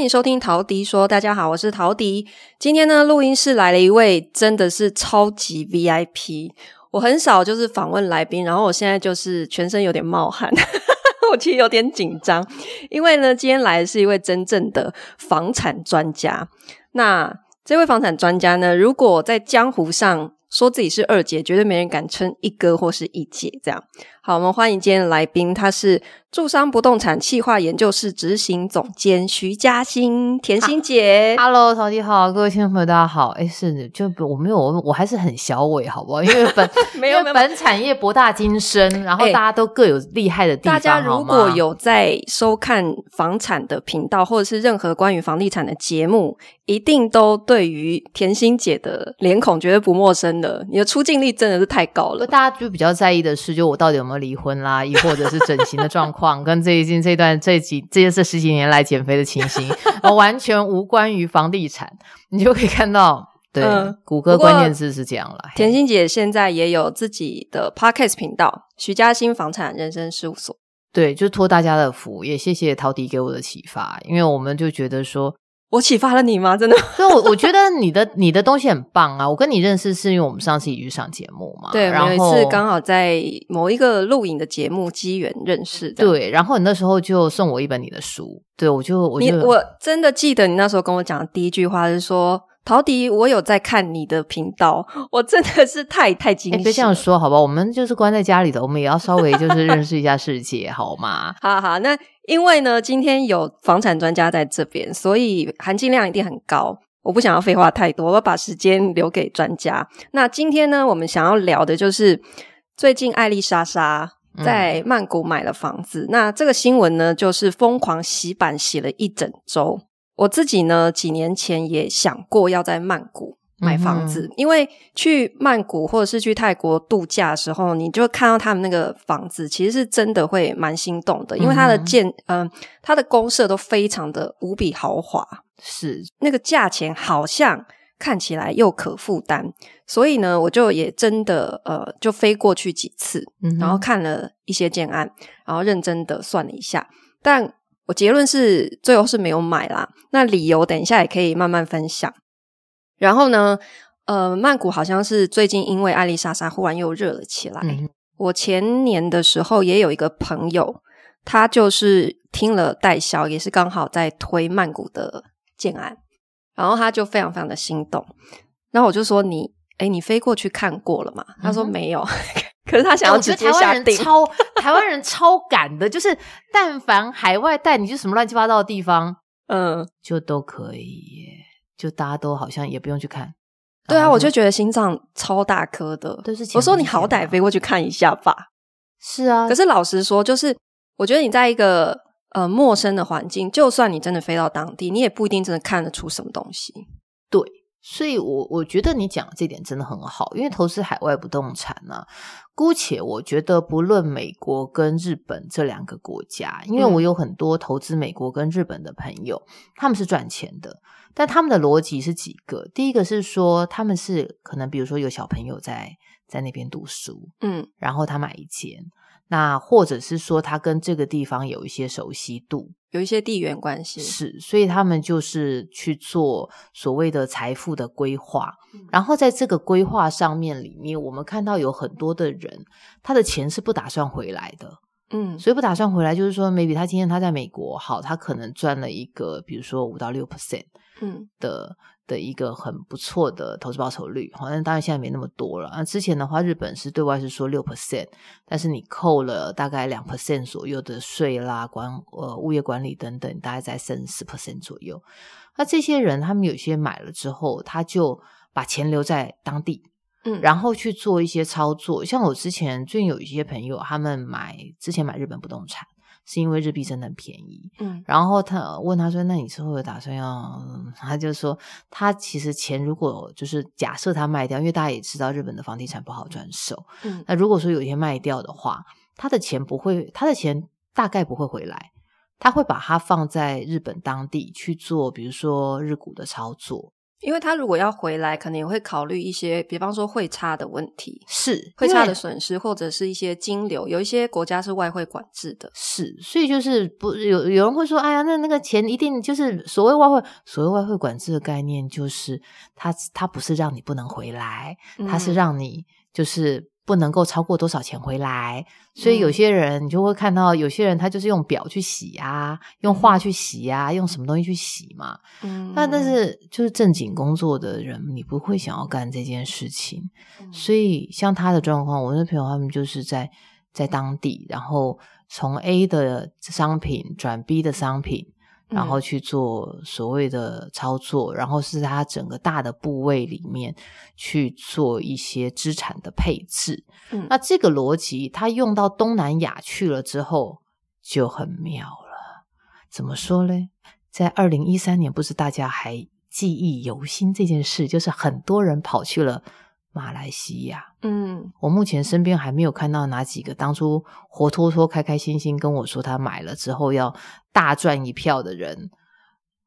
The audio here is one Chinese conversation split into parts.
欢迎收听陶迪说，大家好，我是陶迪。今天呢，录音室来了一位真的是超级 VIP。我很少就是访问来宾，然后我现在就是全身有点冒汗，我其实有点紧张，因为呢，今天来的是一位真正的房产专家。那这位房产专家呢，如果在江湖上说自己是二姐，绝对没人敢称一哥或是一姐这样。好，我们欢迎今天的来宾，他是住商不动产企划研究室执行总监徐嘉欣，甜心姐。哈喽，陶迪好，各位听众朋友大家好。哎，是就我没有我我还是很小伟，好不好？因为本 没有本产业博大精深，然后大家都各有厉害的地方。大家如果有在收看房产的频道，或者是任何关于房地产的节目，一定都对于甜心姐的脸孔绝对不陌生的。你的出镜率真的是太高了。大家就比较在意的是，就我到底有没有。离婚啦，亦或者是整形的状况，跟最近这段这几这些这十几年来减肥的情形，完全无关于房地产，你就可以看到，对，嗯、谷歌关键字是这样了。甜心姐现在也有自己的 podcast 频道，徐嘉欣房产人生事务所。对，就托大家的福，也谢谢陶迪给我的启发，因为我们就觉得说。我启发了你吗？真的？所以，我我觉得你的你的东西很棒啊！我跟你认识是因为我们上次一起去上节目嘛。对，然后有一次刚好在某一个录影的节目机缘认识。对，然后你那时候就送我一本你的书，对我就我就你我真的记得你那时候跟我讲的第一句话是说。陶迪，我有在看你的频道，我真的是太太惊喜了。别这样说，好吧？我们就是关在家里的，我们也要稍微就是认识一下世界，好吗？好好，那因为呢，今天有房产专家在这边，所以含金量一定很高。我不想要废话太多，我要把时间留给专家。那今天呢，我们想要聊的就是最近艾丽莎莎在曼谷买了房子，嗯、那这个新闻呢，就是疯狂洗版洗了一整周。我自己呢，几年前也想过要在曼谷买房子，嗯、因为去曼谷或者是去泰国度假的时候，你就看到他们那个房子，其实是真的会蛮心动的，因为它的建，嗯、呃，它的公社都非常的无比豪华，是。那个价钱好像看起来又可负担，所以呢，我就也真的呃，就飞过去几次，嗯、然后看了一些建案，然后认真的算了一下，但。我结论是最后是没有买啦，那理由等一下也可以慢慢分享。然后呢，呃，曼谷好像是最近因为艾丽莎莎忽然又热了起来。嗯、我前年的时候也有一个朋友，他就是听了代销，也是刚好在推曼谷的建安，然后他就非常非常的心动。然后我就说你。哎，你飞过去看过了吗？他说没有，可是他想要直接下定。超 台湾人超赶的，就是但凡海外带你去什么乱七八糟的地方，嗯，就都可以耶，就大家都好像也不用去看。对啊，我就觉得心脏超大颗的。都是我说你好歹飞过去看一下吧。是啊，可是老实说，就是我觉得你在一个呃陌生的环境，就算你真的飞到当地，你也不一定真的看得出什么东西。对。所以我，我我觉得你讲的这点真的很好，因为投资海外不动产呢、啊，姑且我觉得不论美国跟日本这两个国家，因为我有很多投资美国跟日本的朋友，嗯、他们是赚钱的，但他们的逻辑是几个，第一个是说他们是可能比如说有小朋友在在那边读书，嗯，然后他买一间。那或者是说，他跟这个地方有一些熟悉度，有一些地缘关系，是，所以他们就是去做所谓的财富的规划。嗯、然后在这个规划上面里面，我们看到有很多的人，他的钱是不打算回来的，嗯，所以不打算回来，就是说，maybe 他今天他在美国，好，他可能赚了一个，比如说五到六 percent，嗯的。的一个很不错的投资报酬率，好像当然现在没那么多了。那之前的话，日本是对外是说六 percent，但是你扣了大概两 percent 左右的税啦、管呃物业管理等等，大概在三十 percent 左右。那这些人他们有些买了之后，他就把钱留在当地，嗯，然后去做一些操作。像我之前最近有一些朋友，他们买之前买日本不动产。是因为日币真的很便宜，嗯，然后他问他说：“那你之后有打算要？”他就说：“他其实钱如果就是假设他卖掉，因为大家也知道日本的房地产不好转手，嗯，那如果说有一天卖掉的话，他的钱不会，他的钱大概不会回来，他会把它放在日本当地去做，比如说日股的操作。”因为他如果要回来，可能也会考虑一些，比方说汇差的问题，是汇差的损失，或者是一些金流。有一些国家是外汇管制的，是，所以就是不有有人会说，哎呀，那那个钱一定就是所谓外汇，所谓外汇管制的概念，就是它它不是让你不能回来，它是让你就是。不能够超过多少钱回来，所以有些人你就会看到，有些人他就是用表去洗啊，用画去洗啊，用什么东西去洗嘛。嗯，那但是就是正经工作的人，你不会想要干这件事情。所以像他的状况，我那朋友他们就是在在当地，然后从 A 的商品转 B 的商品。然后去做所谓的操作，然后是他整个大的部位里面去做一些资产的配置。嗯，那这个逻辑，他用到东南亚去了之后就很妙了。怎么说呢？在二零一三年，不是大家还记忆犹新这件事，就是很多人跑去了。马来西亚，嗯，我目前身边还没有看到哪几个当初活脱脱、开开心心跟我说他买了之后要大赚一票的人，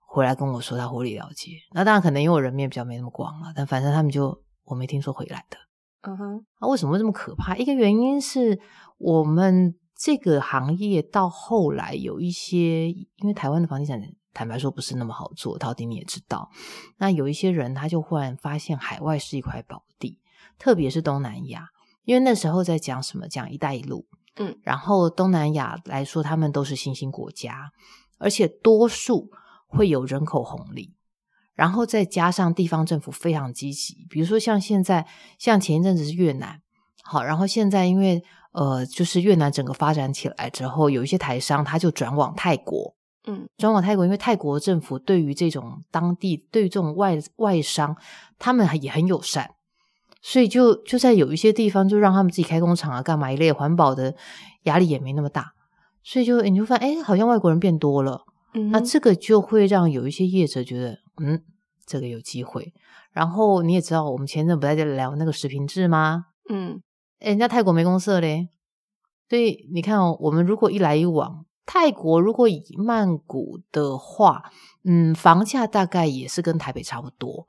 回来跟我说他获利了结。那当然可能因为我人面比较没那么广了，但反正他们就我没听说回来的。嗯哼，那为什么会这么可怕？一个原因是我们这个行业到后来有一些，因为台湾的房地产坦白说不是那么好做，到底你也知道。那有一些人他就忽然发现海外是一块宝地，特别是东南亚，因为那时候在讲什么？讲“一带一路”。嗯，然后东南亚来说，他们都是新兴国家，而且多数会有人口红利，然后再加上地方政府非常积极，比如说像现在，像前一阵子是越南，好，然后现在因为呃，就是越南整个发展起来之后，有一些台商他就转往泰国。嗯，转往泰国，因为泰国政府对于这种当地，对于这种外外商，他们也很友善，所以就就在有一些地方，就让他们自己开工厂啊，干嘛一类环保的压力也没那么大，所以就你就发现，哎，好像外国人变多了，嗯，那这个就会让有一些业者觉得，嗯，这个有机会。然后你也知道，我们前阵不在这里聊那个食品制吗？嗯，人家泰国没公社嘞，所以你看哦，我们如果一来一往。泰国如果以曼谷的话，嗯，房价大概也是跟台北差不多，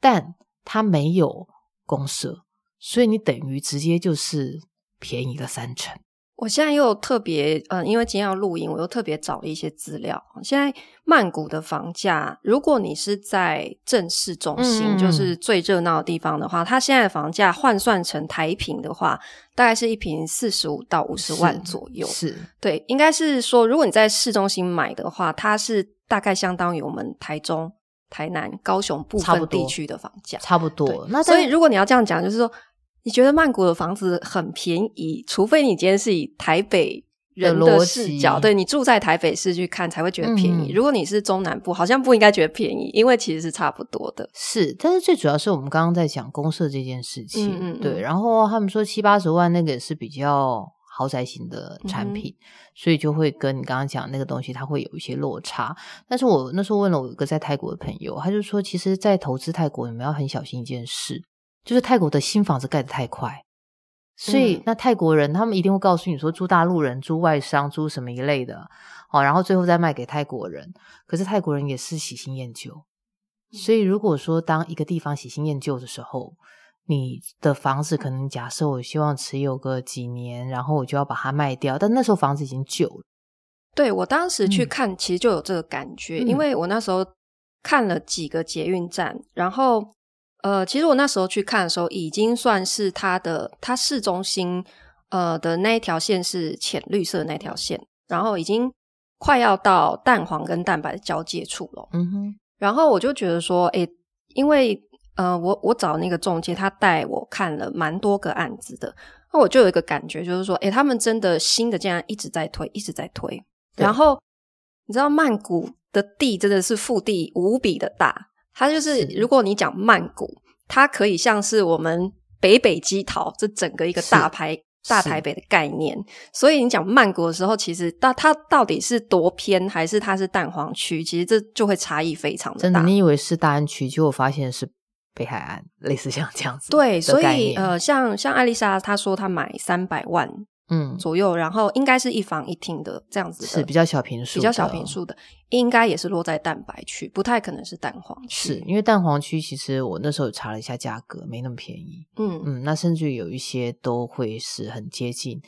但它没有公社，所以你等于直接就是便宜了三成。我现在又特别，嗯、呃，因为今天要录音，我又特别找了一些资料。现在曼谷的房价，如果你是在正市中心，嗯、就是最热闹的地方的话，它现在的房价换算成台平的话，大概是一平四十五到五十万左右。是，是对，应该是说，如果你在市中心买的话，它是大概相当于我们台中、台南、高雄部分地区的房价，差不多。差不多。那所以，如果你要这样讲，就是说。你觉得曼谷的房子很便宜，除非你今天是以台北人的视角，对，你住在台北市去看才会觉得便宜。嗯、如果你是中南部，好像不应该觉得便宜，因为其实是差不多的。是，但是最主要是我们刚刚在讲公社这件事情，嗯嗯嗯对。然后他们说七八十万那个也是比较豪宅型的产品，嗯、所以就会跟你刚刚讲那个东西，它会有一些落差。但是我那时候问了我一个在泰国的朋友，他就说，其实，在投资泰国，你们要很小心一件事。就是泰国的新房子盖得太快，所以、嗯、那泰国人他们一定会告诉你说，租大陆人、租外商、租什么一类的，哦，然后最后再卖给泰国人。可是泰国人也是喜新厌旧，所以如果说当一个地方喜新厌旧的时候，你的房子可能假设我希望持有个几年，然后我就要把它卖掉，但那时候房子已经旧了。对，我当时去看，其实就有这个感觉，嗯、因为我那时候看了几个捷运站，然后。呃，其实我那时候去看的时候，已经算是它的它市中心呃的那一条线是浅绿色的那条线，然后已经快要到蛋黄跟蛋白的交界处了。嗯哼，然后我就觉得说，诶，因为呃，我我找那个中介，他带我看了蛮多个案子的，那我就有一个感觉，就是说，诶，他们真的新的竟然一直在推，一直在推。然后你知道曼谷的地真的是腹地无比的大。它就是，如果你讲曼谷，它可以像是我们北北基桃这整个一个大台大台北的概念。所以你讲曼谷的时候，其实到它到底是多偏，还是它是蛋黄区？其实这就会差异非常的大。真的，你以为是大安区，结果发现是北海岸，类似像这样子。对，所以呃，像像艾丽莎她说她买三百万嗯左右，然后应该是一房一厅的这样子的，是比较小平数，比较小平数的，应该也是落在蛋白区，不太可能是蛋黄区。是因为蛋黄区其实我那时候查了一下价格，没那么便宜。嗯嗯，那甚至有一些都会是很接近。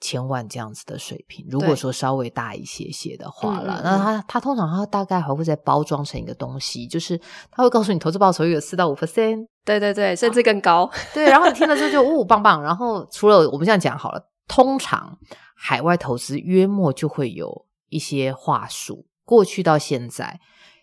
千万这样子的水平，如果说稍微大一些些的话了，那他他通常他大概还会再包装成一个东西，就是他会告诉你投资报酬率有四到五 percent，对对对，甚至更高。对，然后你听了之后就呜棒棒。然后除了我们这样讲好了，通常海外投资约莫就会有一些话术，过去到现在，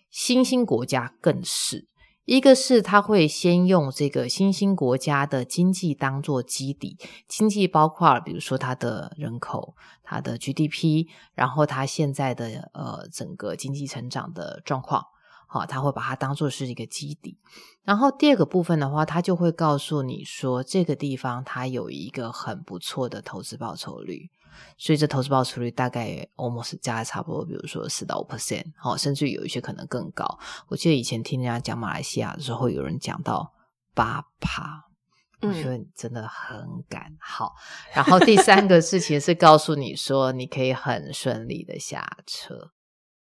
新兴国家更是。一个是他会先用这个新兴国家的经济当做基底，经济包括比如说它的人口、它的 GDP，然后它现在的呃整个经济成长的状况，好，他会把它当做是一个基底。然后第二个部分的话，他就会告诉你说这个地方它有一个很不错的投资报酬率。所以这投资报酬率大概 almost 加的差不多，比如说四到五 percent，好，甚至有一些可能更高。我记得以前听人家讲马来西亚的时候，有人讲到八趴，我觉得真的很敢好。嗯、然后第三个事情是告诉你说，你可以很顺利的下车。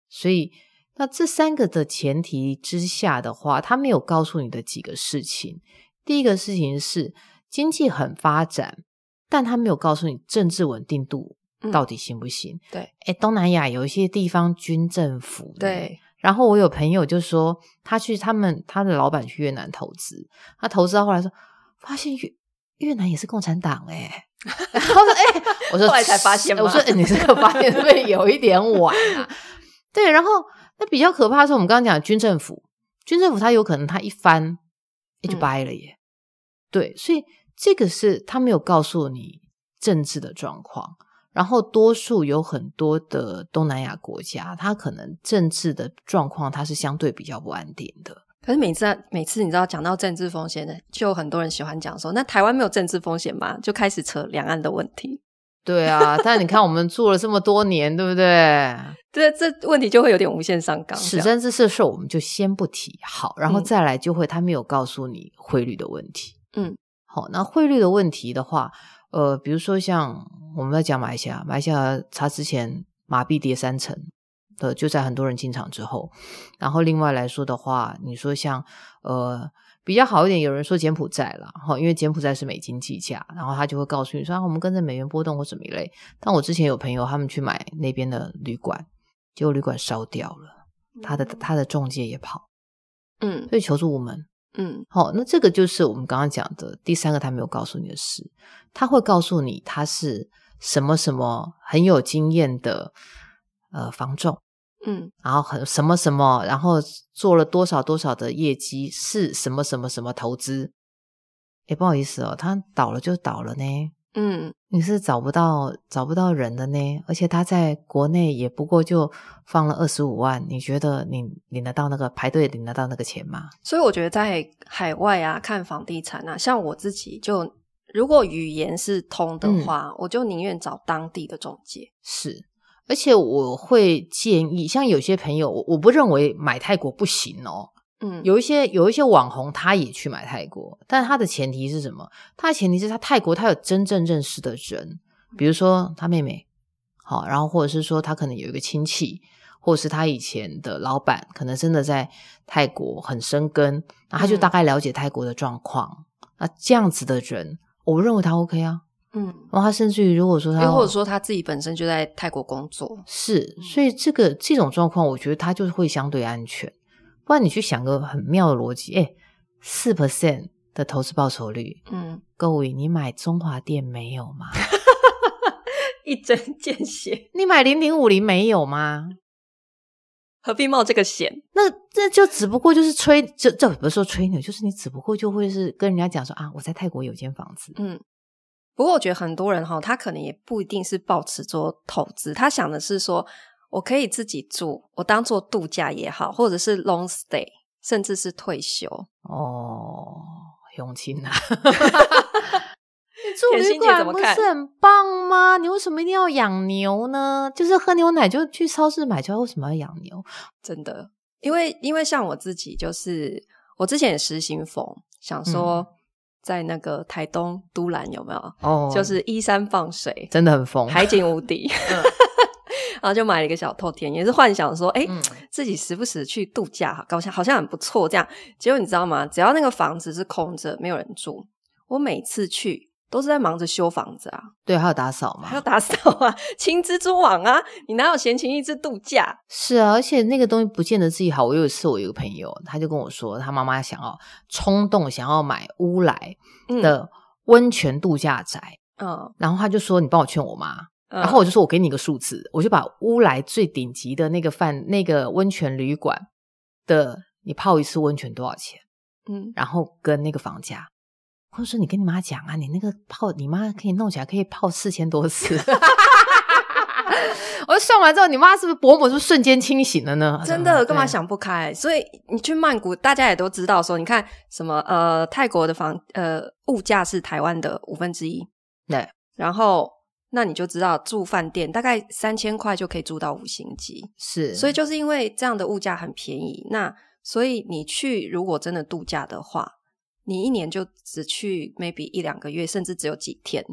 所以那这三个的前提之下的话，他没有告诉你的几个事情。第一个事情是经济很发展。但他没有告诉你政治稳定度到底行不行？嗯、对，诶东南亚有一些地方军政府，对。然后我有朋友就说，他去他们他的老板去越南投资，他投资到后来说，发现越越南也是共产党诶然后说，诶 我说后来才发现，我说，诶你这个发现是不是有一点晚啊？对，然后那比较可怕的是我们刚刚讲的军政府，军政府他有可能他一翻，就掰了耶。嗯、对，所以。这个是他没有告诉你政治的状况，然后多数有很多的东南亚国家，它可能政治的状况它是相对比较不安定的。可是每次每次你知道讲到政治风险的，就很多人喜欢讲说，那台湾没有政治风险吗？就开始扯两岸的问题。对啊，但你看我们住了这么多年，对不对？这这问题就会有点无限上纲。史政治事我们就先不提好，然后再来就会他没有告诉你汇率的问题。嗯。好，那汇率的问题的话，呃，比如说像我们在讲马来西亚，马来西亚它之前马币跌三成的，就在很多人进场之后。然后另外来说的话，你说像呃比较好一点，有人说柬埔寨啦，哈，因为柬埔寨是美金计价，然后他就会告诉你说啊，我们跟着美元波动或什么一类。但我之前有朋友他们去买那边的旅馆，结果旅馆烧掉了，他的他的中介也跑，嗯，所以求助无门。嗯，好，那这个就是我们刚刚讲的第三个，他没有告诉你的事，他会告诉你他是什么什么很有经验的呃房仲，嗯，然后很什么什么，然后做了多少多少的业绩，是什么什么什么投资，哎，不好意思哦，他倒了就倒了呢。嗯，你是找不到找不到人的呢，而且他在国内也不过就放了二十五万，你觉得你领得到那个排队领得到那个钱吗？所以我觉得在海外啊看房地产啊，像我自己就如果语言是通的话，嗯、我就宁愿找当地的中介。是，而且我会建议，像有些朋友，我不认为买泰国不行哦。嗯，有一些有一些网红，他也去买泰国，但他的前提是什么？他的前提是他泰国他有真正认识的人，比如说他妹妹，好，然后或者是说他可能有一个亲戚，或者是他以前的老板，可能真的在泰国很生根，那他就大概了解泰国的状况。那、嗯、这样子的人，我认为他 OK 啊，嗯，然后他甚至于如果说他，或者说他自己本身就在泰国工作，是，所以这个这种状况，我觉得他就是会相对安全。不然你去想个很妙的逻辑，诶四 percent 的投资报酬率，嗯，各位你买中华电没有吗？一针见血。你买零零五零没有吗？何必冒这个险？那这就只不过就是吹，这这不是说吹牛，就是你只不过就会是跟人家讲说啊，我在泰国有间房子，嗯。不过我觉得很多人哈，他可能也不一定是抱持做投资，他想的是说。我可以自己住，我当做度假也好，或者是 long stay，甚至是退休。哦，永清啊！你住旅馆不是很棒吗？你为什么一定要养牛呢？就是喝牛奶就去超市买，就为什么要养牛？真的，因为因为像我自己，就是我之前也实行疯，想说在那个台东都兰有没有？哦，就是依山傍水，真的很疯，海景无敌。嗯、然后就买了一个小透天，也是幻想说，哎、嗯，自己时不时去度假，好像好像很不错这样。结果你知道吗？只要那个房子是空着，没有人住，我每次去。都是在忙着修房子啊，对，还有打扫嘛，还有打扫啊，清蜘蛛网啊，你哪有闲情逸致度假？是啊，而且那个东西不见得自己好。我有一次，我有一个朋友，他就跟我说，他妈妈想要冲动想要买乌来的温泉度假宅，嗯，然后他就说：“你帮我劝我妈。嗯”然后我就说：“我给你个数字，我就把乌来最顶级的那个饭那个温泉旅馆的，你泡一次温泉多少钱？嗯，然后跟那个房价。”或者说你跟你妈讲啊，你那个泡，你妈可以弄起来可以泡四千多次。我算完之后，你妈是不是伯母是不是瞬间清醒了呢？真的，干嘛想不开？所以你去曼谷，大家也都知道说，你看什么呃，泰国的房呃物价是台湾的五分之一，对。然后那你就知道住饭店大概三千块就可以住到五星级，是。所以就是因为这样的物价很便宜，那所以你去如果真的度假的话。你一年就只去 maybe 一两个月，甚至只有几天，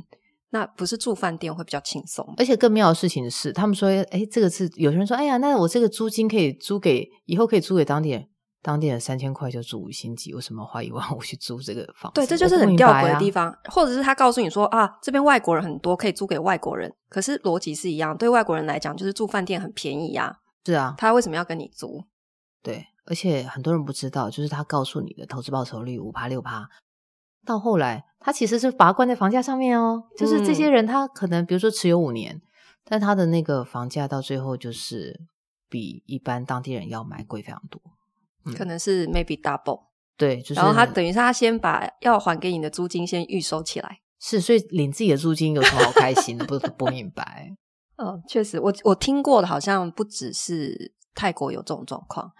那不是住饭店会比较轻松？而且更妙的事情是，他们说，哎，这个是有些人说，哎呀，那我这个租金可以租给以后可以租给当地人，当地人三千块就住五星级，为什么花一万五去租这个房子？对，这就是很吊诡的地方，啊、或者是他告诉你说啊，这边外国人很多，可以租给外国人，可是逻辑是一样，对外国人来讲，就是住饭店很便宜呀、啊。是啊，他为什么要跟你租？对，而且很多人不知道，就是他告诉你的投资报酬率五趴六趴。到后来，他其实是把它关在房价上面哦。就是这些人，他可能比如说持有五年，嗯、但他的那个房价到最后就是比一般当地人要买贵非常多，嗯、可能是 maybe double。对，就是。然后他等于是他先把要还给你的租金先预收起来。是，所以领自己的租金有什么好开心的？不 不明白。嗯，确实，我我听过的，好像不只是泰国有这种状况，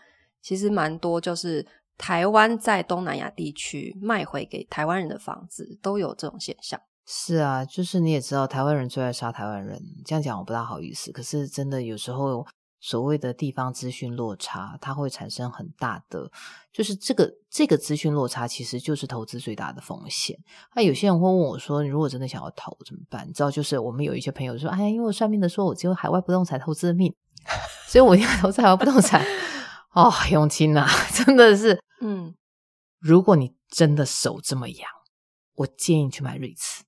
其实蛮多就是。台湾在东南亚地区卖回给台湾人的房子都有这种现象。是啊，就是你也知道，台湾人最爱杀台湾人。这样讲我不大好意思，可是真的有时候所谓的地方资讯落差，它会产生很大的，就是这个这个资讯落差其实就是投资最大的风险。那有些人会问我说：“如果真的想要投怎么办？”你知道，就是我们有一些朋友说：“哎呀，因为我算命的说我只有海外不动产投资的命，所以我一定要投资海外不动产。”哦，永清啊，真的是。嗯，如果你真的手这么痒，我建议你去买瑞慈。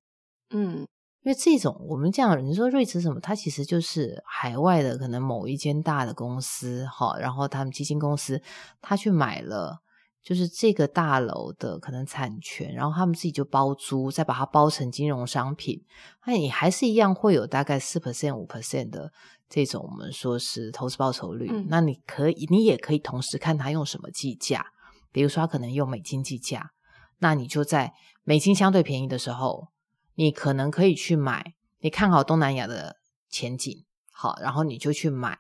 嗯，因为这种我们这样，你说瑞慈什么？它其实就是海外的可能某一间大的公司，哈，然后他们基金公司他去买了，就是这个大楼的可能产权，然后他们自己就包租，再把它包成金融商品，那你还是一样会有大概四 percent 五 percent 的这种我们说是投资报酬率。嗯，那你可以，你也可以同时看他用什么计价。比如说，他可能用美金计价，那你就在美金相对便宜的时候，你可能可以去买。你看好东南亚的前景，好，然后你就去买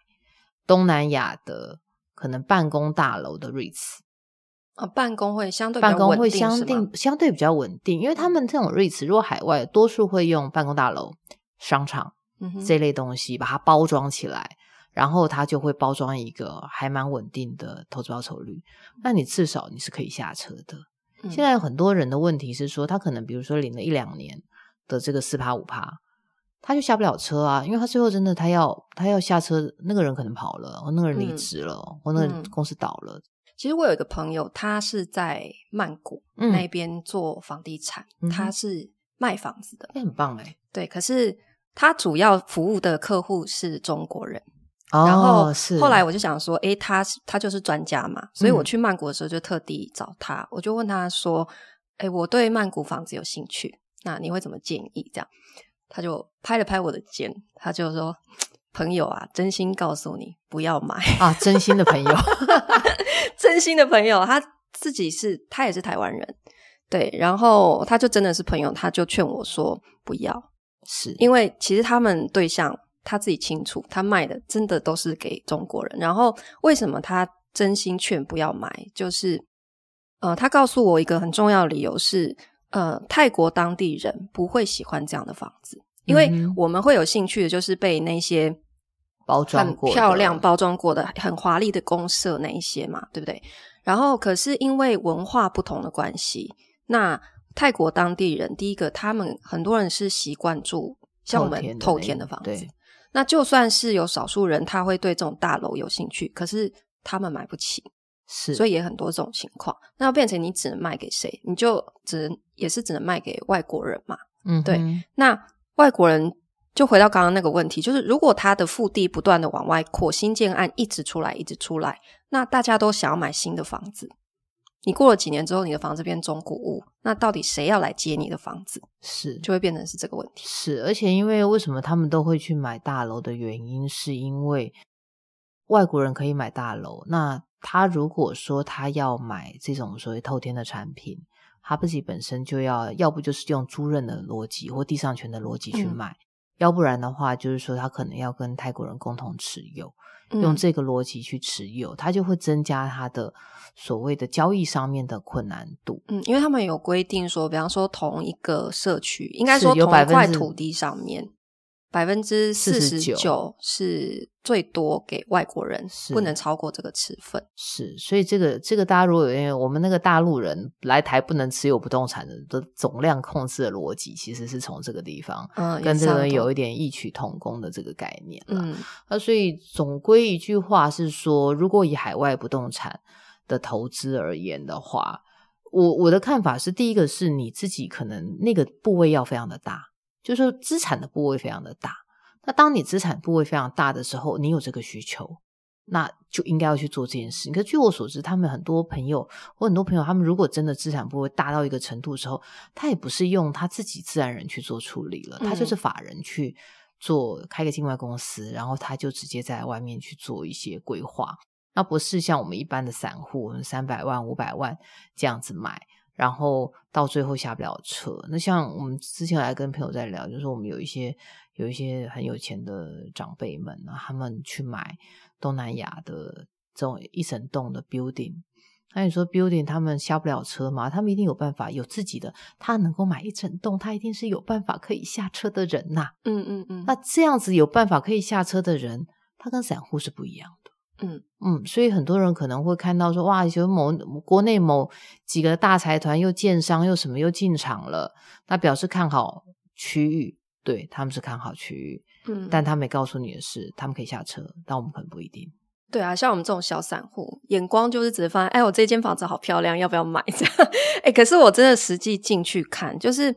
东南亚的可能办公大楼的 REITs 啊，办公会相对办公会相定相对比较稳定，因为他们这种 REITs 如果海外多数会用办公大楼、商场、嗯、这类东西把它包装起来。然后它就会包装一个还蛮稳定的投资报酬率，那你至少你是可以下车的。嗯、现在有很多人的问题是说，他可能比如说领了一两年的这个四趴五趴，他就下不了车啊，因为他最后真的他要他要下车，那个人可能跑了，或那个人离职了，嗯、或那个公司倒了、嗯。其实我有一个朋友，他是在曼谷那边做房地产，嗯、他是卖房子的，那很棒哎。对，可是他主要服务的客户是中国人。然后后来我就想说，诶，他他就是专家嘛，所以我去曼谷的时候就特地找他，我就问他说，诶，我对曼谷房子有兴趣，那你会怎么建议？这样，他就拍了拍我的肩，他就说，朋友啊，真心告诉你，不要买啊，真心的朋友 真心的朋友，他自己是他也是台湾人，对，然后他就真的是朋友，他就劝我说不要，是因为其实他们对象。他自己清楚，他卖的真的都是给中国人。然后为什么他真心劝不要买？就是呃，他告诉我一个很重要的理由是，呃，泰国当地人不会喜欢这样的房子，因为我们会有兴趣的就是被那些包装过、漂亮包装过的、很华丽的公社那一些嘛，对不对？然后可是因为文化不同的关系，那泰国当地人，第一个他们很多人是习惯住像我们透天的房子，那，那就算是有少数人他会对这种大楼有兴趣，可是他们买不起，是，所以也很多这种情况，那要变成你只能卖给谁？你就只能也是只能卖给外国人嘛，嗯，对，那外国人。就回到刚刚那个问题，就是如果他的腹地不断的往外扩，新建案一直出来，一直出来，那大家都想要买新的房子。你过了几年之后，你的房子变中古屋，那到底谁要来接你的房子？是，就会变成是这个问题。是，而且因为为什么他们都会去买大楼的原因，是因为外国人可以买大楼。那他如果说他要买这种所谓透天的产品，他自己本身就要，要不就是用租赁的逻辑或地上权的逻辑去买。嗯要不然的话，就是说他可能要跟泰国人共同持有，嗯、用这个逻辑去持有，他就会增加他的所谓的交易上面的困难度。嗯，因为他们有规定说，比方说同一个社区，应该说同一块土地上面。百分之四十九是最多给外国人，不能超过这个持分。是，所以这个这个大家如果因为我们那个大陆人来台不能持有不动产的的总量控制的逻辑，其实是从这个地方，嗯，跟这个有一点异曲同工的这个概念了。嗯，那所以总归一句话是说，如果以海外不动产的投资而言的话，我我的看法是，第一个是你自己可能那个部位要非常的大。就是说资产的部位非常的大，那当你资产部位非常大的时候，你有这个需求，那就应该要去做这件事。可是据我所知，他们很多朋友，我很多朋友，他们如果真的资产部位大到一个程度的时候，他也不是用他自己自然人去做处理了，他就是法人去做，开个境外公司，然后他就直接在外面去做一些规划，那不是像我们一般的散户，三百万、五百万这样子买。然后到最后下不了车。那像我们之前来跟朋友在聊，就是我们有一些有一些很有钱的长辈们，他们去买东南亚的这种一整栋的 building。那你说 building 他们下不了车吗？他们一定有办法，有自己的，他能够买一整栋，他一定是有办法可以下车的人呐。嗯嗯嗯。那这样子有办法可以下车的人，他跟散户是不一样的。嗯嗯，所以很多人可能会看到说，哇，有某国内某几个大财团又建商又什么又进场了，那表示看好区域，对，他们是看好区域，嗯，但他没告诉你的是，他们可以下车，但我们可能不一定。对啊，像我们这种小散户，眼光就是只是发现，哎，我这间房子好漂亮，要不要买？这样，哎，可是我真的实际进去看，就是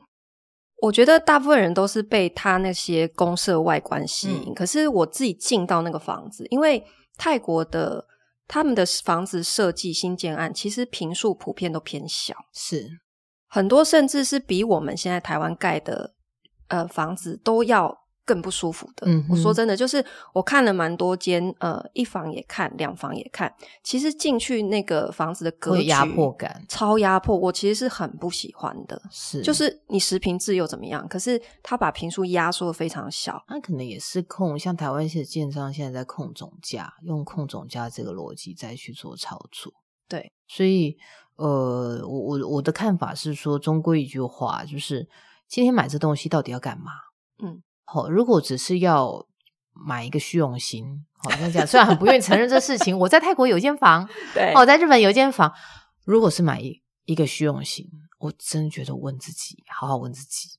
我觉得大部分人都是被他那些公社外观吸引，嗯，可是我自己进到那个房子，因为。泰国的他们的房子设计新建案，其实平数普遍都偏小，是很多甚至是比我们现在台湾盖的呃房子都要。更不舒服的。嗯，我说真的，就是我看了蛮多间，呃，一房也看，两房也看。其实进去那个房子的格局，压迫感，超压迫。我其实是很不喜欢的。是，就是你十平制又怎么样？可是他把坪数压缩的非常小。那可能也是控，像台湾的建商现在在控总价，用控总价这个逻辑再去做操作。对，所以呃，我我我的看法是说，终归一句话，就是今天买这东西到底要干嘛？嗯。好，如果只是要买一个虚荣心，好像这样，虽然很不愿意承认这事情。我在泰国有一间房，对，我在日本有一间房。如果是买一一个虚荣心，我真觉得问自己，好好问自己，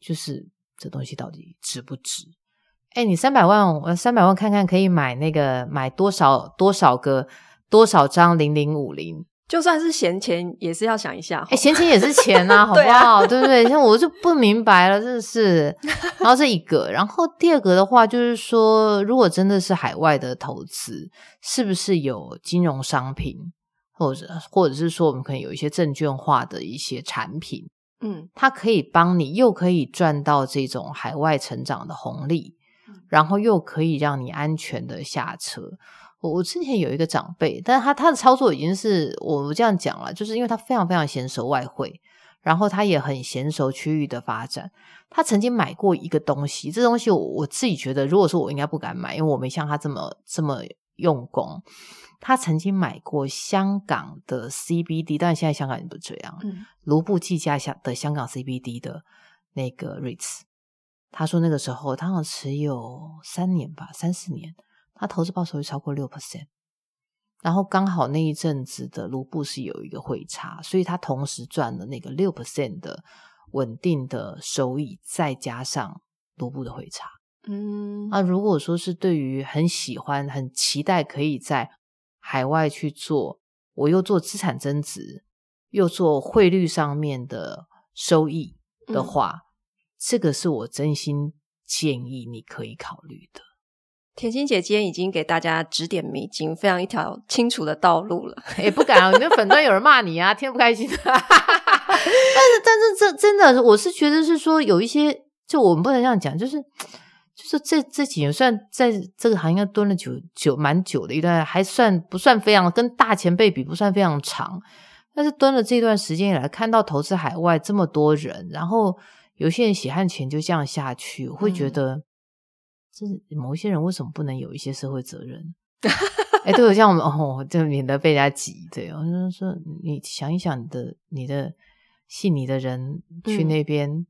就是这东西到底值不值？哎，你三百万，我三百万看看可以买那个买多少多少个多少张零零五零。就算是闲钱，也是要想一下。哎，闲钱也是钱啊，好不好？对不对？像我就不明白了，真的是。然后这一个，然后第二个的话，就是说，如果真的是海外的投资，是不是有金融商品，或者或者是说，我们可能有一些证券化的一些产品，嗯，它可以帮你又可以赚到这种海外成长的红利，然后又可以让你安全的下车。我我之前有一个长辈，但是他他的操作已经是我这样讲了，就是因为他非常非常娴熟外汇，然后他也很娴熟区域的发展。他曾经买过一个东西，这东西我我自己觉得，如果说我应该不敢买，因为我没像他这么这么用功。他曾经买过香港的 CBD，但现在香港人不这样，嗯，卢布计价下的香港 CBD 的那个 REITs，他说那个时候他好像持有三年吧，三四年。他投资报酬率超过六 percent，然后刚好那一阵子的卢布是有一个汇差，所以他同时赚了那个六 percent 的稳定的收益，再加上卢布的汇差。嗯，那如果说是对于很喜欢、很期待可以在海外去做，我又做资产增值，又做汇率上面的收益的话，嗯、这个是我真心建议你可以考虑的。甜心姐今天已经给大家指点迷津，非常一条清楚的道路了。也不敢啊，你的粉专有人骂你啊，天不开心。但是，但是这真的，我是觉得是说有一些，就我们不能这样讲，就是就是这这几年算在这个行业蹲了久久蛮久的一段，还算不算非常跟大前辈比不算非常长，但是蹲了这段时间以来，看到投资海外这么多人，然后有些人血汗钱就这样下去，我会觉得。嗯就是某一些人为什么不能有一些社会责任？哎，对，像我们哦，就免得被人家挤。对，我就说，你想一想，你的你的信你的人去那边，嗯、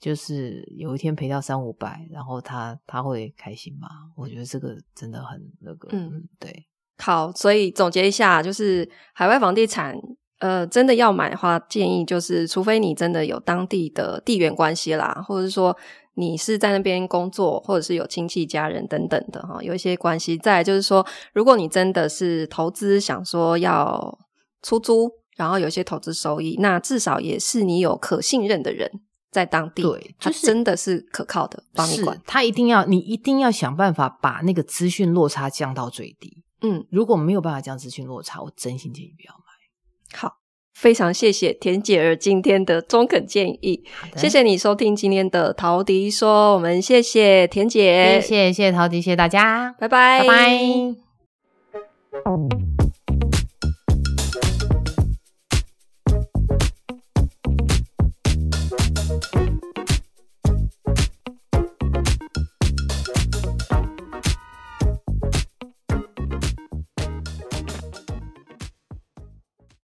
就是有一天赔掉三五百，然后他他会开心吗？我觉得这个真的很那个。嗯，对。好，所以总结一下，就是海外房地产，呃，真的要买的话，建议就是，除非你真的有当地的地缘关系啦，或者是说。你是在那边工作，或者是有亲戚家人等等的哈，有一些关系。再来就是说，如果你真的是投资，想说要出租，然后有一些投资收益，那至少也是你有可信任的人在当地，对，就是真的是可靠的，帮你管。他一定要，你一定要想办法把那个资讯落差降到最低。嗯，如果没有办法降资讯落差，我真心建议不要买。好。非常谢谢田姐儿今天的中肯建议，的。谢谢你收听今天的陶迪说，我们谢谢田姐，谢谢谢谢陶迪，谢谢大家，拜拜，拜拜。